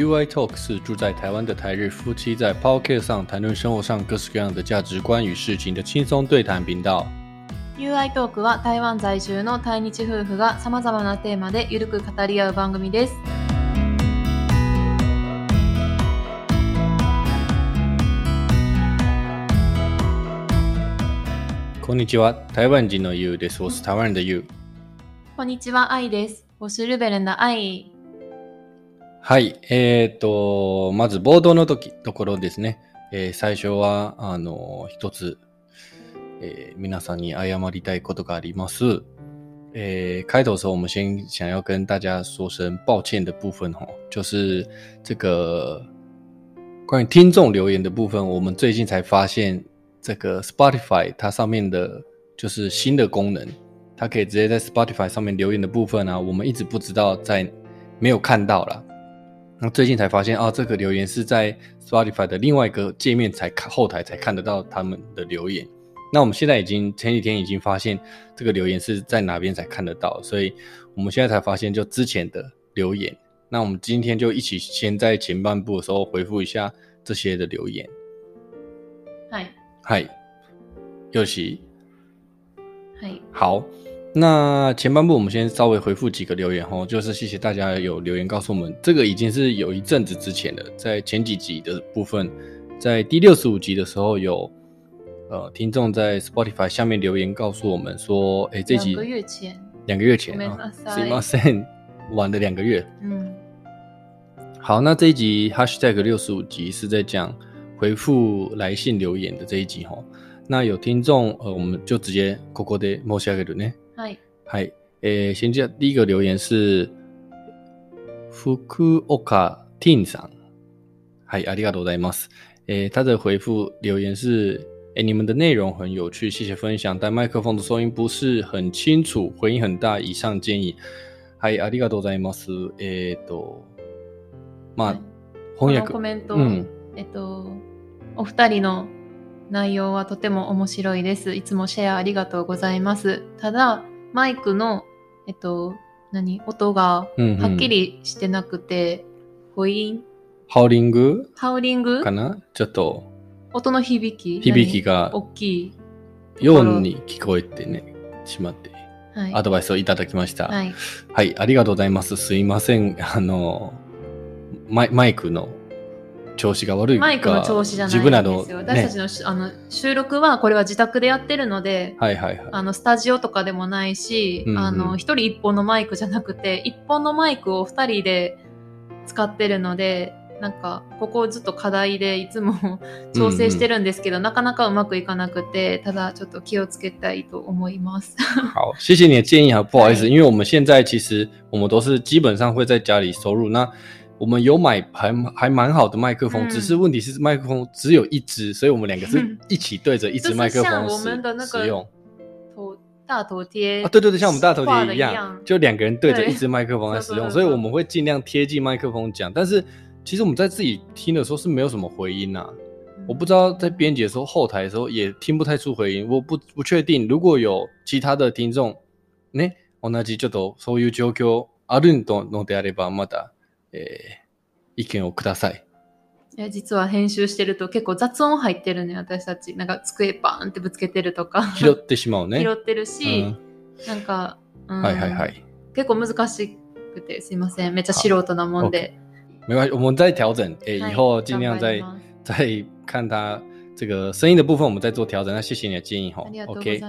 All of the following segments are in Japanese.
UI Talk 是住在台湾的台日夫妻在 Podcast 上谈论生活上各式各样的价值观与事情的轻松对谈频道。UI トークは台湾在住の対日夫婦が様々なテーマでゆるく語り合う番組です。こんにちは，台湾人の You です。我是台湾人的 You。こんにちは、愛です。我是日本人的愛。はい。えっ、と、まず冒頭の時、ところですね。えー最初は、あの、一つ、えー皆さんに謝りたいことがあります。诶，开头的时候，我们先想要跟大家说声抱歉的部分哈，就是这个关于听众留言的部分，我们最近才发现这个 Spotify 它上面的就是新的功能，它可以直接在 Spotify 上面留言的部分啊，我们一直不知道在没有看到啦。那最近才发现啊，这个留言是在 Spotify 的另外一个界面才看后台才看得到他们的留言。那我们现在已经前几天已经发现这个留言是在哪边才看得到，所以我们现在才发现就之前的留言。那我们今天就一起先在前半部的时候回复一下这些的留言。はい。嗨，尤其はい。好， 那前半部我们先稍微回复几个留言哦，就是谢谢大家有留言告诉我们，这个已经是有一阵子之前的，在前几集的部分，在第六十五集的时候有呃听众在 Spotify 下面留言告诉我们说，哎，这集两个月前。两个月前ごめん啊な，さいすいません，晚了两个月。うん。好，那这一集 Hashtag 六十五集是在讲回复来信留言的这一集哈。那有听众呃，我们就直接ここで申し上げるね。 はい。はい。诶，先讲第一个留言是福岡 Tin さん。はい、ありがとうございます。诶，他的回复留言是：诶，你们的内容很有趣，谢谢分享，但麦克风的收音不是很清楚，回音很大。以上建议。はい、ありがとうございます。えっ、と、まあ、この翻訳コメント、うんえっと、お二人の内容はとても面白いです。いつもシェアありがとうございます。ただ、マイクの、えっと、何？音がはっきりしてなくて、母音ハウリング？ハウリング？かな？ちょっと音の響き？響きが何？大きい。ように聞こえてね、しまって、はい。アドバイスをいただきました。はい。はい、ありがとうございます。すいません。あの、マイマイクの調子が悪いかマイクの調子じゃないんですよ。私たちね、のしあの収録はこれは自宅でやってるので、はいはいはい。あのスタジオとかでもないし、うんうんあの一人一本のマイクじゃなくて一本のマイクを二人で使ってるのでなんかここをずっと課題でいつも 調整してるんですけど、なかなかうまくいかなくてただちょっと気をつけたいと思います。好，谢谢你的建议啊，不好意思，嗨因为我们现在其实我们都是基本上会在家里收录，那我们有买还还蛮好的麦克风，嗯只是问题是麦克风只有一支，所以我们两个是嗯一起对着一支麦克就是像我风使们的那个使用。头大头贴啊，对对对，像我们大头画的贴一样，一样就两个人对着对一支麦克风来使用，对对对所以我们会尽量贴近麦克风讲。但是其实我们在自己听的时候是没有什么回音呐、我不知道在编辑的时候后台的时候也听不太出回音，我不不确定。如果有其他的听众，ね、同じちょっとそういう状況あるのであればまた、 えー意見をください。いや実は編集してると結構雑音入ってるね私たちなんか机バーンってぶつけてるとか拾ってしまうね。拾ってるし、うんなんか、うんはいはいはい。結構難しくてすいませんめっちゃ素人なもんで、没关系，我们再调整。诶、はい以后尽量再再看它这个声音的部分，我们再做调整。那谢谢你的建议哈 OK。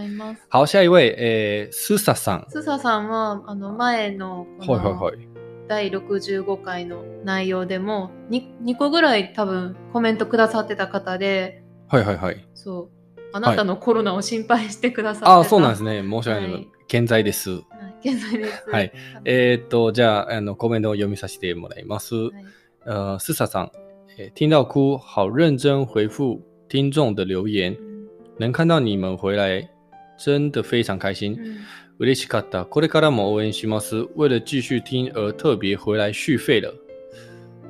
好，下一位，诶、スサさん。スサさんはあの前のはいはいはい。第65回の内容でも 2, 2個ぐらい多分コメントくださってた方ではいはいはい。そうあなたのコロナを心配してくださってた、ああ、そうなんですね。申し訳ない。はい健在です。はい現在です。はいえーっと、じゃあ、あの、コメントを読みさせてもらいます。はいさん，诶、听到哭，好认真回复听众的留言，能看到你们回来，真的非常开心。うん嬉しかった。これからも応援します。为了继续听而特别回来续费了。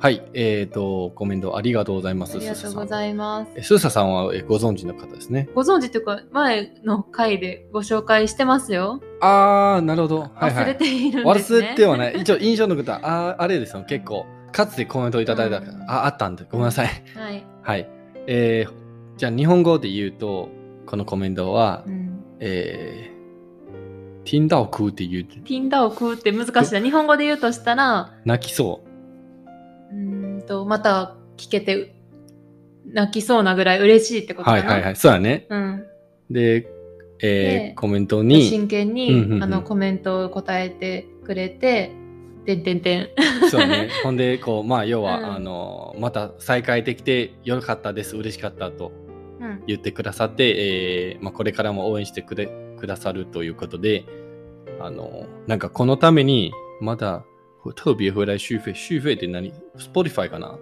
はい、えーと、コメントありがとうございます。ありがとうごいざいます。スーサさんはえご存知の方ですね。ご存知というか、前の回でご紹介してますよ。あー、なるほど。はいは忘れい。ているんですね。忘れてはない。一応 印象の方、あーあれですよ。結構、かつてコメントいただいた、うんあ、あったんで、ごめんなさい。はい。はい。えー、じゃあ日本語で言うと、このコメントはう、ん。えー、听到哭って言う、ティンダを食うって難しいな。日本語で言うとしたら、泣きそうーんと、また聞けて、泣きそうなぐらい嬉しいってこう。とかな。はいはいはい。そうだね。うん。で、えでー、コメントに、真剣うんうんに、うんあの、コメントを答えてくれて、てんてんてん。そうだね。ほんで、こう、まあ、要は、うんあの、また再会できてよかったです、嬉しかったとうん。言ってくださって、えーまあ、これからも応援してくれくださるということで、あの、なんかこのために、まだ特別回来续費、续費って何 ?Spotify かな？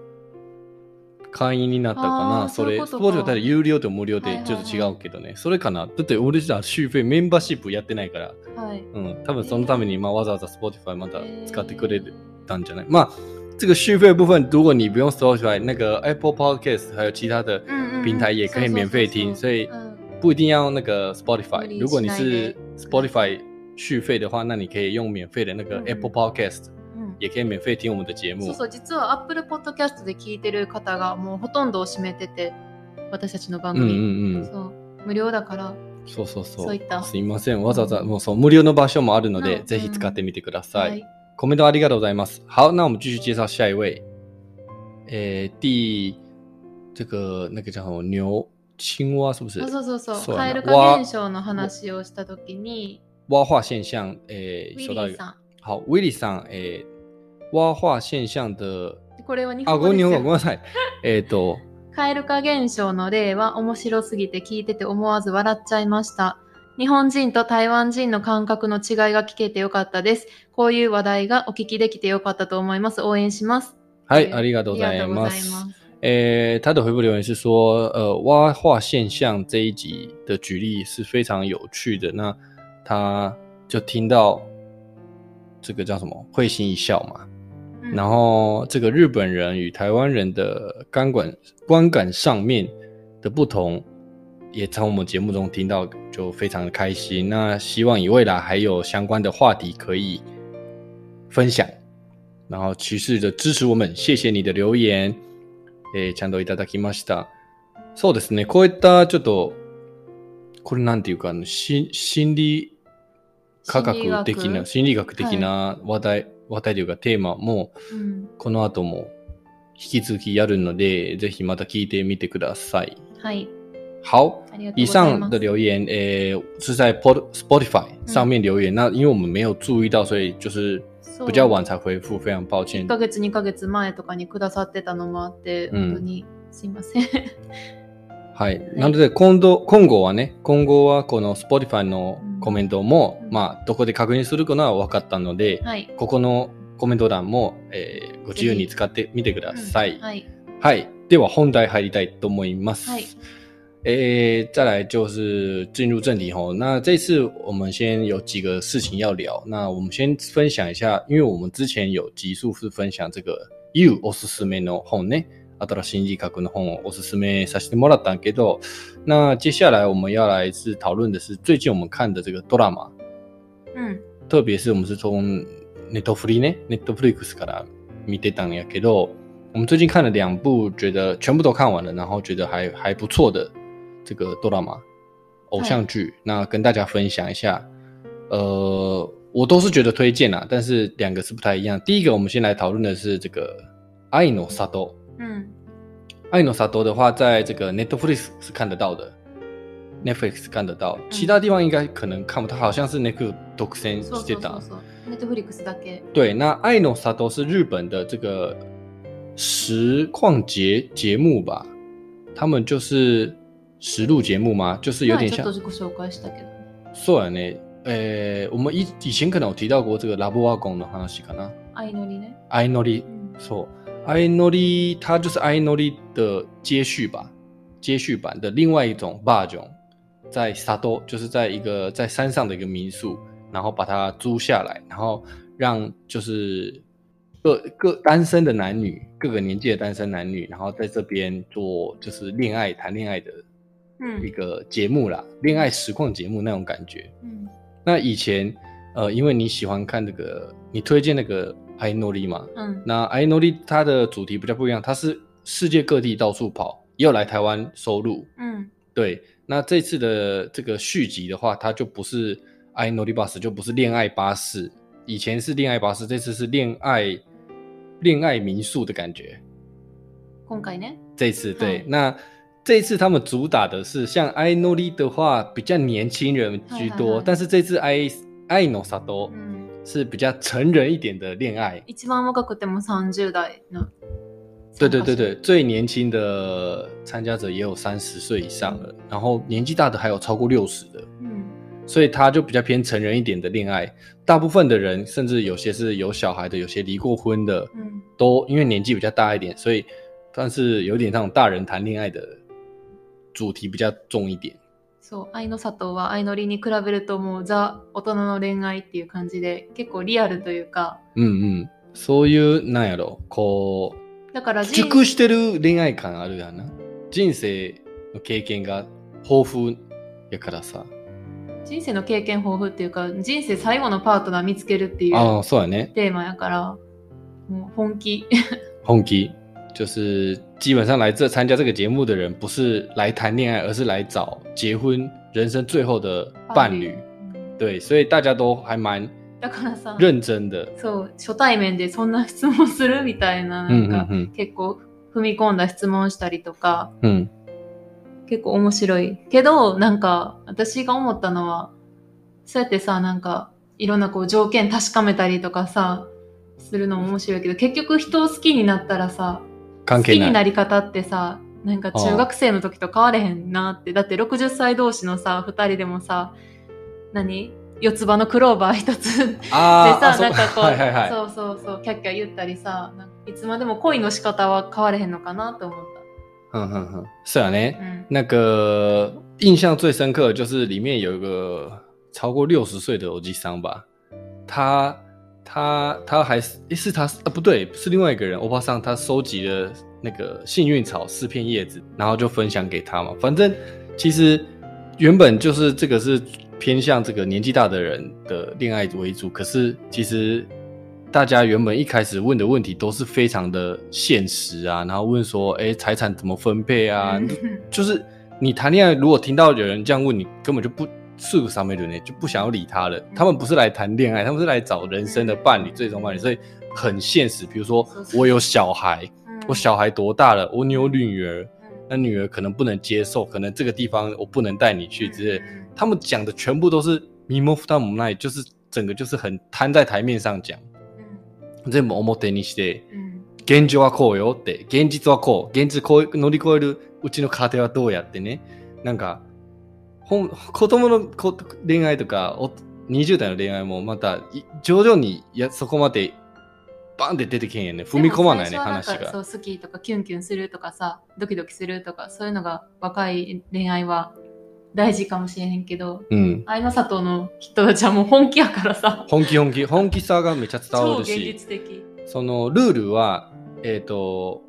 会員になったかな？それ、そういうことか。Spotify だったら有料と無料でちょっと違うけどね。それかな？だって俺じゃ续費メンバーシップやってないから、はい。うん、多分そのために、まあ、わざわざ Spotify また使ってくれたんじゃない、まあ、这个续费的部分，如果你不用 Spotify，那个 Apple Podcast 还有其他的平台也可以免费听，所以嗯不一定要那个 Spotify 如果你是で Spotify 续费的话，那你可以用免费的那个 Apple Podcast，うん也可以免费听我们的节目そう。そう、実は Apple Podcast で聞いてる方がもうほとんどを占めてて、私たちの番うんうん組。うん。そう、無料だから。そうそうそう。そういったすいません。わざわざもうそう無料の場所もあるので、うんぜひ使ってみてください。はい。コメントありがとうございます。好，那我们继续介绍下一位。诶，第这个那个叫什么？牛青蛙是不是？あ？そうそうそう。そう蛙化現象の話をしたときに、蛙化现象，诶，ウィリーさん。好，威利さん，诶，蛙化现象的これは日あ、本語ですごめんごめんよ。なさい。えっと、蛙化現象の例は面白すぎて聞いてて思わず笑っちゃいました。日本人と台湾人の感覚の違いが聞けてよかったです。こういう話題がお聞きできてよかったと思います。応援します。はいありがとうございます。ます。诶，他的回复留言是说，呃，蛙化现象这一集的举例是非常有趣的。那他就听到这个叫什么，会心一笑嘛。うん然后这个日本人与台湾人的观感观感上面的不同，也从我们节目中听到，就非常的开心。那希望以未来还有相关的话题可以分享，然后持续的支持我们，谢谢你的留言。 えーちゃんといただきました。そうですね。こういったちょっとこれなんていうかし心理科学的な心理学的な話題、話題というかテーマもうんこの後も引き続きやるので、ぜひまた聞いてみてください。はい。好，ありがとう以ございます。上的留言，诶、是在 Pod Spotify 上面留言。那因为我们没有注意到，所以就是比较晚才回复，非常抱歉1。ヶ月、2ヶ月前とかにくださってたのもあって、うん本当にすいません。はい。なので、今度、今後はね、今後はこの Spotify のコメントも、うんまあ、どこで確認するかのは分かったので、はい。ここのコメント欄も、えーご自由に使ってみてください。はい。はい。では、本題入りたいと思います。はい诶，再来就是进入正题吼。那这次我们先有几个事情要聊。那我们先分享一下，因为我们之前有集数是分享这个 You おすすめの本ね。新しい心理学の本をおすすめさせてもらったけど、那接下来我们要来是讨论的是最近我们看的这个ドラマ，うん。特别是我们是从 Netflix 呢，Netflix から見てたんやけど，我们最近看了两部，觉得全部都看完了，然后觉得还还不错的这个ドラマ偶像剧，那跟大家分享一下。呃，我都是觉得推荐啦，但是两个是不太一样。第一个，我们先来讨论的是这个《爱の里》。うん。爱の里的话，在这个 Netflix 是看得到的，Netflix 看得到，其他地方应该可能看不到，好像是那个独占してたそうそう。そう。ネットフリックスだけ。对，那爱の里是日本的这个实况节节目吧？他们就是实录节目吗？就是有点像前ちょっ。とご紹介したけどね。そうやね。呃，我们以以前可能有提到过这个ラブワゴンの話かな。相乗りね。愛のりうん。错，爱诺利它就是爱诺利的接续吧，接续版的另外一种霸种，在沙多就是在一个在山上的一个民宿，然后把它租下来，然后让就是各各单身的男女，各个年纪的单身男女，然后在这边做就是恋爱谈恋爱的 うん一个节目啦，恋爱实况节目那种感觉。うん。那以前，呃，因为你喜欢看那个，你推荐那个 爱诺丽嘛。うん。那爱诺丽它的主题比较不一样，它是世界各地到处跑，也有来台湾收录。うん。对，那这次的这个续集的话，它就不是爱诺丽巴士，就不是恋爱巴士。以前是恋爱巴士，这次是恋爱恋爱民宿的感觉。今回ね。这一次对，嗯那 这一次他们主打的是像爱诺丽的话，比较年轻人居多，嗨嗨嗨但是这次爱爱诺萨多うん。是比较成人一点的恋爱。一番若くても30代の。对对对对，最年轻的参加者也有三十岁以上了，然后年纪大的还有超过六十的，うん。所以他就比较偏成人一点的恋爱。大部分的人，甚至有些是有小孩的，有些离过婚的，うん。都因为年纪比较大一点，所以算是有点那种大人谈恋爱的 主题比较重一点。そう、愛の里は愛のりに比べるともうザ大人の恋愛っていう感じで結構リアルというか、うんうん。そういう、なんやろ、こう、だから人熟してる恋愛感あるやんな。人生の経験が豊富やからさ。人生の経験豊富っていうか、人生最後のパートナー見つけるっていうああ、そうやね。テーマやから、もう本気。本気？就是基本上来这参加这个节目的人，不是来谈恋爱，而是来找结婚人生最后的伴侣。うん对，所以大家都还蛮だからさ、认真的。そう、初対面でそんな質問するみたいな、な嗯んか、嗯結構踏み込んだ質問したりとか、嗯結構面白い。けど、なんか、私が思ったのは、そうやってさ、なんか、いろんなこう条件確かめたりとかさ、するのも面白いけど、結局人を好きになったらさ、好きに関係なり方ってさ、なんか中学生の時と変われへんなって。だって60歳同士のさ、二人でもさ、何？四つ葉のクローバー一つでさ、なんかこう、はいはいはい。そうそうそう、キャッキャ言ったりさ、いつまでも恋の仕方は変われへんのかなと思っ嗯哼哼，是啊呢。た。うん。那个印象最深刻的就是里面有一个超过六十岁的欧吉桑吧，他他他还是诶是他啊不对是另外一个人欧巴桑，他收集了那个幸运草四片叶子，然后就分享给他嘛。反正其实原本就是这个是偏向这个年纪大的人的恋爱为主，可是其实大家原本一开始问的问题都是非常的现实啊，然后问说，哎，财产怎么分配啊？就是你谈恋爱，如果听到有人这样问你，根本就不是个傻美人呢，就不想要理他了。他们不是来谈恋爱，他们是来找人生的伴侣，最终伴侣，所以很现实。比如说，我有小孩，うん我小孩多大了？我有女儿，うん那女儿可能不能接受，可能这个地方我不能带你去之类的。うん他们讲的全部都是迷蒙夫他姆奈，就是整个就是很摊在台面上讲，全部表にして。うん現状はこうよって、現実はこう、現実こう乗り越えるうちの家庭はどうやってね、なんか、 ほん子供のこ恋愛とか、お20代の恋愛もまた、い徐々にいやそこまでバンって出てけんやね。踏み込まないね、話が。そう好きとかキュンキュンするとかさドキドキするとかそういうのが若い恋愛は大事かもしれへんけどうん。愛の里の人たちはもう本気やからさ本気本気、本気さがめちゃ伝わ超現るし、実的そのルールは、えっ、と、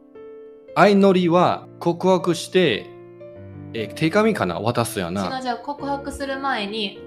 相乗りは告白して、えー手紙かな渡すや違な。うじゃあ告白する前に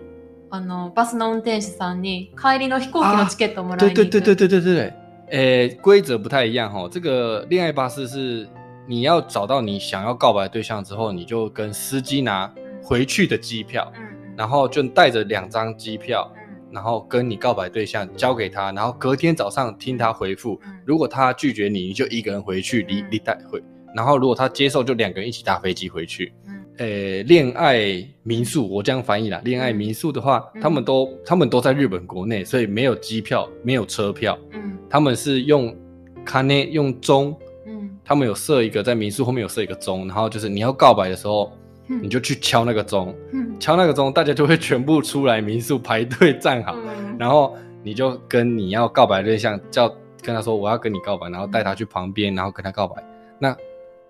あのバスの運転手さんに帰りの飛行機のチケットをもら对いに行く对对对对对对对，诶，规则不太一样哈。这个恋爱巴士是你要找到你想要告白的对象之后，你就跟司机拿回去的机票，うんうん然后就带着两张机票，うん然后跟你告白对象交给他，然后隔天早上听他回复。うん如果他拒绝你，你就一个人回去离嗯离带回。 然后如果他接受，就两个人一起搭飞机回去。うん诶，恋爱民宿，我这样翻译啦。恋爱民宿的话，嗯他们都他们都在日本国内，所以没有机票，没有车票。うん他们是用卡内用钟，うん他们有设一个在民宿后面有设一个钟，然后就是你要告白的时候，うん你就去敲那个钟，うん敲那个钟，大家就会全部出来民宿排队站好，うん然后你就跟你要告白的对象叫跟他说我要跟你告白，然后带他去旁边，然后跟他告白。那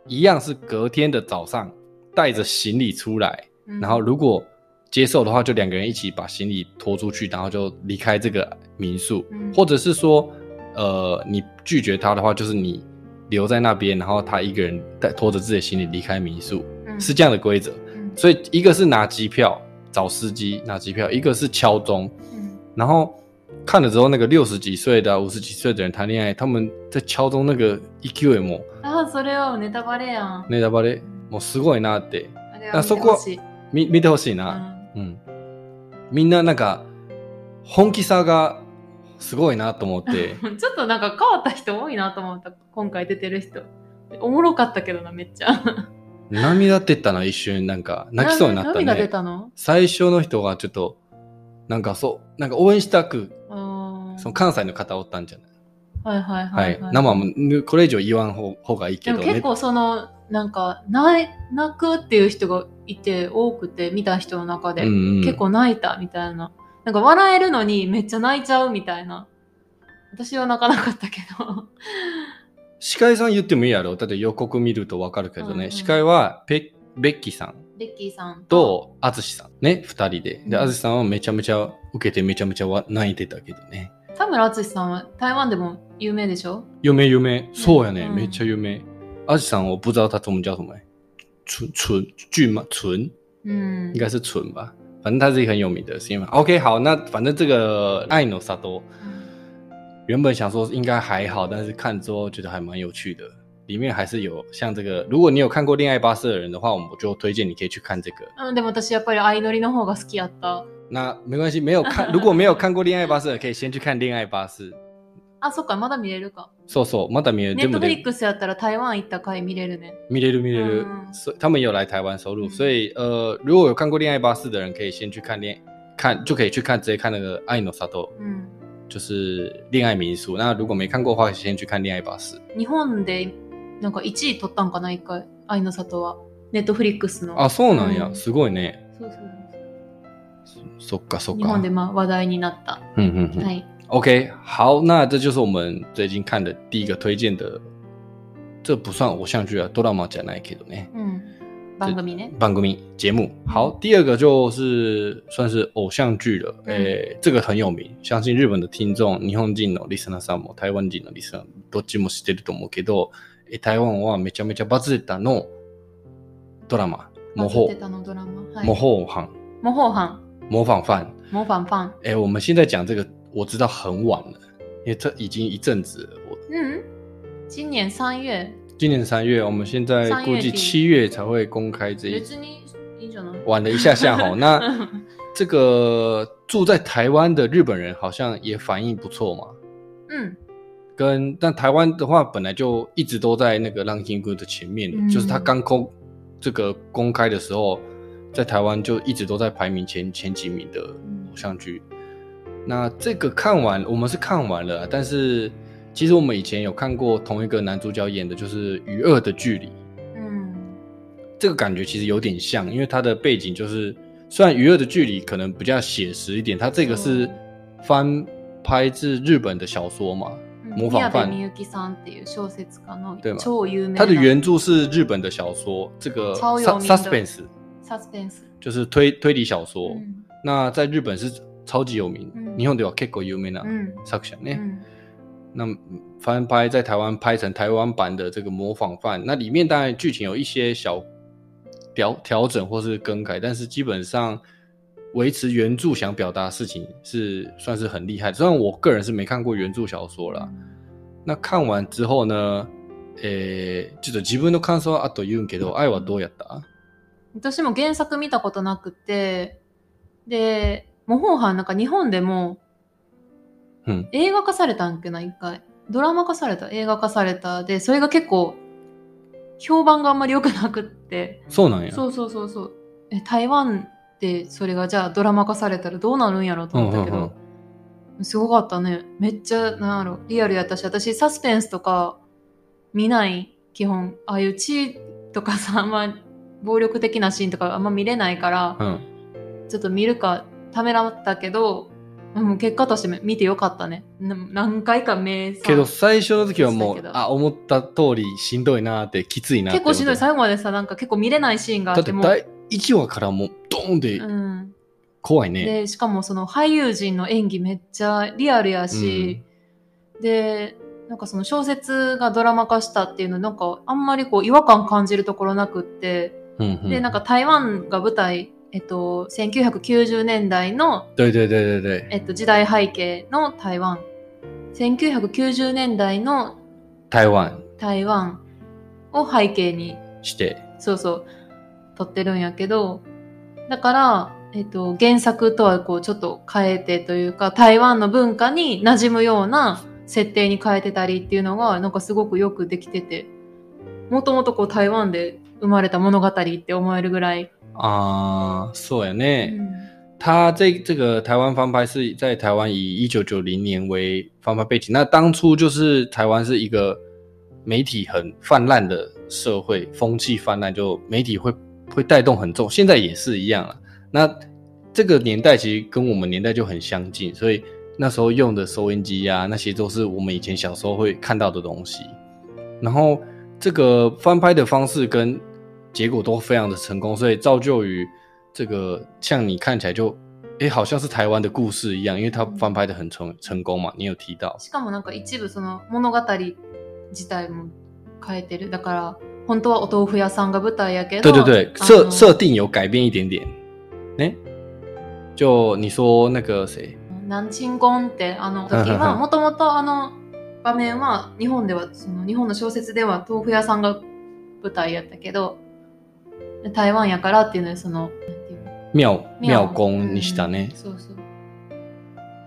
一样是隔天的早上带着行李出来，うん然后如果接受的话，就两个人一起把行李拖出去，然后就离开这个民宿。うん或者是说，呃，你拒绝他的话，就是你留在那边，然后他一个人带拖着自己的行李离开民宿，うん是这样的规则。うん所以一个是拿机票找司机拿机票，一个是敲钟。うん然后 看了之后，那个六十几岁的、五十几岁的人谈恋爱，他们在敲钟那个勢いもああ、それはネタバレやん。ネタバレ？もうすごいなってあそこほしい。み見てほしいうんな。うん。みんななんか本気さがすごいなと思って。ちょっとなんか変わった人多いなと思った。今回出てる人。おもろかったけどな、めっちゃ。涙出たな一瞬なんか泣きそうになった涙出ね。たの？最初の人がちょっとなんかそうなんか応援したくその関西の方おったんじゃない？はいはいははいい、。生もこれ以上言わん方方がいいけどね。でも結構その、なんか、泣い泣くっていう人がいて、多くて、見た人の中で。うんうん結構泣いたみたいな。なんか笑えるのにめっちゃ泣いちゃうみたいな。私は泣かなかったけど。司会さん言ってもいいやろ？だって予告見るとわかるけどね、うんうん司会はペベッキーさんベッキーさんと。アツシさんね二人で。でうん。アツシさんはめちゃめちゃ受けてめちゃめちゃわ泣いてたけどね。田村淳さんは台湾でも有名でしょ？夢夢そうやね、うん。めっちゃ有名。アツシさん我不知道他中文叫什么纯纯俊吗纯うん。应。该是纯吧。反正他是一个很有名的新闻 OK 好那反正这个爱の里。原本想说应该还好，但是看之后觉得还蛮有趣的。里面还是有像这个，如果你有看过《恋爱巴士》的人的话，我们就推荐你可以去看这个。うん、でも私やっぱり相乗りの方が好きやった。那没关系，没有看，如果没有看过《恋爱巴士》的，可以先去看《恋爱巴士》。あ、そっか、まだ見れるか。そうそう、まだ見れる。ネットフリでックスやったら台湾行った回見れるね。見れる見れる嗯。所以他们有来台湾收录，嗯所以呃，如果有看过《恋爱巴士》的人，可以先去看恋看，就可以去看直接看那个《爱の里》，うん。就是恋爱民宿。那如果没看过的话，先去看《恋爱巴士》。日本でなんか1位取ったんかな、一回。愛の里は。ネットフリックスの。あ、そうなんや。うんすごいね。そうそうそっかそっか。日本でまあ話題になった。嗯嗯嗯。はい。OK，好，那这就是我们最近看的第一个推荐的，这不算偶像剧啊，ドラマじゃないけどね。うん。番組ね。番組节目。好，第二个就是算是偶像剧了，嗯诶、这个很有名，相信日本的听众、日本人のリスナーさんも台湾人のリスナーどっちも知ってると思うけど、え台湾はめちゃめちゃバズったのドラマ模バズって倣たのドラマ。はい。模仿犯模倣犯。模仿犯。模仿犯。哎，我们现在讲这个，我知道很晚了，因为这已经一阵子了。我うん。今年3月。今年三月，我们现在三月估计底七月才会公开这一別にいいんじゃない晚了一下下吼。那这个住在台湾的日本人好像也反应不错嘛。うん。 跟但台湾的话，本来就一直都在那个 ranking good 的前面的，嗯就是他刚公这个公开的时候，在台湾就一直都在排名前前几名的偶像剧。那这个看完，我们是看完了，但是其实我们以前有看过同一个男主角演的，就是《与恶的距离》。うん。这个感觉其实有点像，因为它的背景就是，虽然《娱乐的距离》可能比较写实一点，它这个是翻拍自日本的小说嘛，模仿犯宮部みゆきさんっていう小説家の对吗超有名な它的原著是日本的小说，这个超有名的 suspense サスペンス。就是推推理小说，うん那在日本是超级有名，嗯日本では結構有名なうん作者ね。うん那翻拍在台湾拍成台湾版的这个模仿犯，那里面当然剧情有一些小调调整或是更改，但是基本上 维持原著想表达的事情是算是很厉害的。虽然我个人是没看过原著小说啦，那看完之后呢，诶、ちょっと自分の感想は後言うんけど、愛はどうやった？私も原作見たことなくて、で、模倣犯なんか日本でもうん。映画化されたんけな、一回。ドラマ化された、映画化された。で、それが結構、評判があんまり良くなくって。そうなんや。そうそうそうそう。え、台湾でそれがじゃあドラマ化されたらどうなるんやろうと思ったけど、うんうんすごかったね。めっちゃ、なんやろ、リアルやったし、私サスペンスとか見ない、基本。ああいう血とかさ、あんま暴力的なシーンとかあんま見れないから、うん。ちょっと見るかためらったけど、もう結果として見てよかったね。な何回か目さけど最初の時はもそうあ思った通りしんどいなーってきついなって結構しんどい。だ最後までさ、なんか結構見れないシーンがあっても。って第1話からもうドーンでうん。怖いね。で、しかもその俳優陣の演技めっちゃリアルやし、で、なんかその小説がドラマ化したっていうのなんかあんまりこう違和感感じるところなくって、うんうん。で、なんか台湾が舞台えっと、1990年代の、えっと、時代背景の台湾。1990年代の台湾。台湾を背景に、して、そうそう、撮ってるんやけど、だから、えっと、原作とはこうちょっと変えてというか、台湾の文化に馴染むような設定に変えてたりっていうのが、なんかすごくよくできてて、もともとこう台湾で生まれた物語って思えるぐらい。啊、そうやうね。ん它这这个台湾翻拍是在台湾以一九九零年为翻拍背景，那当初就是台湾是一个媒体很泛滥的社会，风气泛滥，就媒体会会带动很重，现在也是一样了。那这个年代其实跟我们年代就很相近，所以那时候用的收音机啊，那些都是我们以前小时候会看到的东西。然后这个翻拍的方式跟结果都非常的成功，所以造就于这个像你看起来就，诶，好像是台湾的故事一样，因为它翻拍的很成成功嘛，你有提到，しかもなんか一部その物語自体も変えてる。だから、 本当はお豆腐屋さんが舞台やけど、对对对，设设定有改变一点点，诶，就你说那个谁，南鎮ゴンってあの時は、もともとあの場面は日本では、その日本の小説では豆腐屋さんが舞台やったけど、台湾やからっていうので、その、妙妙公にしたね。うん。そうそう。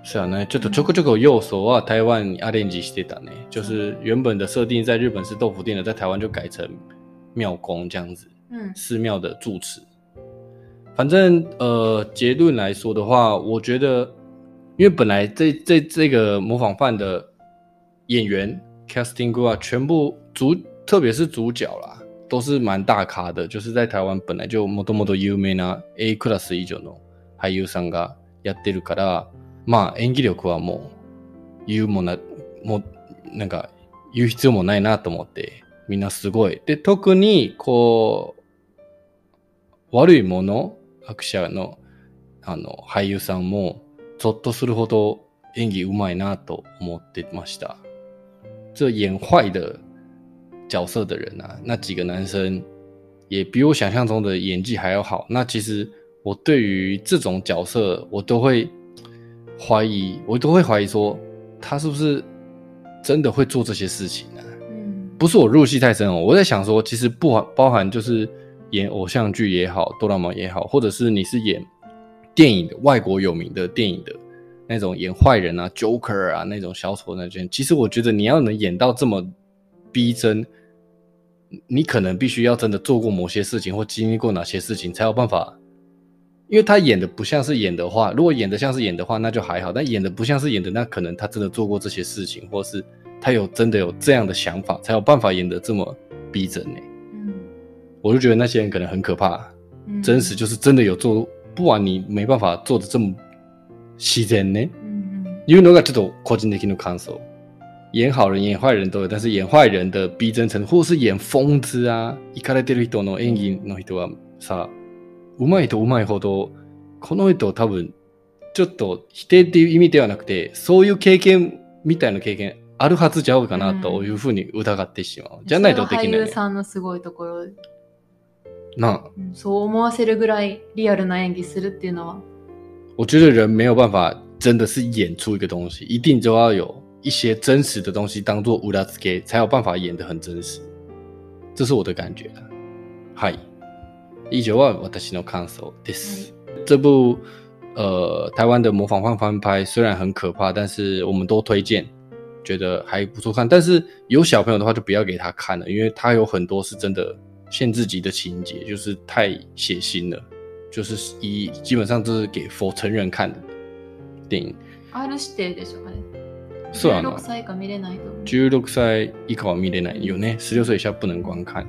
是啊，那ちょっとちょこちょこ右手は台湾にアレンジしてたね，就是原本的设定在日本是豆腐店的，在台湾就改成庙公这样子。うん。寺庙的住持。反正呃，结论来说的话，我觉得，因为本来这这这个模仿犯的演员 casting crew 啊，全部主，特别是主角啦，都是蛮大咖的，就是在台湾本来就もともと有名な A クラス以上の俳優さんがやってるから、 まあ演技力はもう言うもなもうなんか言う必要もないなと思って、みんなすごい。で、特にこう悪いもの、アク者のあの俳優さんもゾッとするほど演技うまいなと思ってました。这演坏的角色的人啊，那几个男生也比我想象中的演技还要好。那其实我对于这种角色，我都会怀疑，我都会怀疑说他是不是真的会做这些事情呢、うん。不是我入戏太深哦，我在想说，其实不包含就是演偶像剧也好，哆啦 A 梦也好，或者是你是演电影的外国有名的电影的那种演坏人啊，Joker 啊那种小丑那些，其实我觉得你要能演到这么逼真，你可能必须要真的做过某些事情或经历过哪些事情，才有办法。因为他演的不像是演的话，如果演的像是演的话，那就还好；但演的不像是演的，那可能他真的做过这些事情，或是他有真的有这样的想法，才有办法演得这么逼真呢。うん我就觉得那些人可能很可怕，うん真实就是真的有做，不然你没办法做的这么自然呢。うんうんいうのがちょっと個人的な感想。演好人、演坏人都有，但是演坏人的逼真程度，或是演疯子啊、イカれてる人の演技の人はさ、 上手いと上手いほど、この人多分、ちょっと否定っていう意味ではなくて、そういう経験みたいな経験あるはずちゃうかなというふうに疑ってしまう。じゃないとできない、それは俳優ね。さんのすごいところ、那うんそう思わせるぐらいリアルな演技するっていうのは、我觉得人没有办法真的是演出一个东西，一定就要有一些真实的东西当做乌拉斯给，才有办法演得很真实。这是我的感觉啦。はい。以上は私の感想です。这部呃台湾的模仿犯翻拍虽然很可怕，但是我们都推荐，觉得还不错看。但是有小朋友的话就不要给他看了，因为他有很多是真的限制级的情节，就是太血腥了。就是以基本上就是给 for 成人看的电影。 R 指定でしょ、あれ。そうやな16歳以下見れないと思う。 16歳以下は見れないよね。16岁以下不能观看。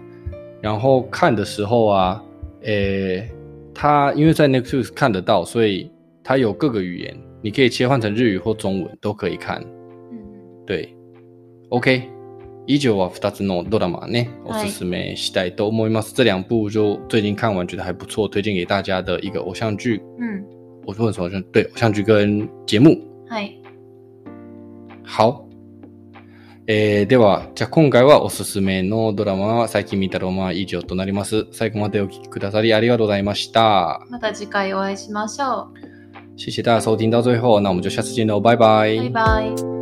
然后看的时候啊， 诶、它因为在 Netflix 看得到，所以它有各个语言，你可以切换成日语或中文都可以看。うん对，OK。以上は2つのドラマね、おはいすすめしたいと思います。这两部就最近看完觉得还不错，推荐给大家的一个偶像剧。うん。我说什么偶像？对，偶像剧跟节目。はい。好， えー、では、じゃあ今回はおすすめのドラマは最近見たロマン以上となります。最後までお聞きくださりありがとうございました。また次回お会いしましょ谢谢大家收听到最后，那我们就下次见喽，拜拜う。バイバイ。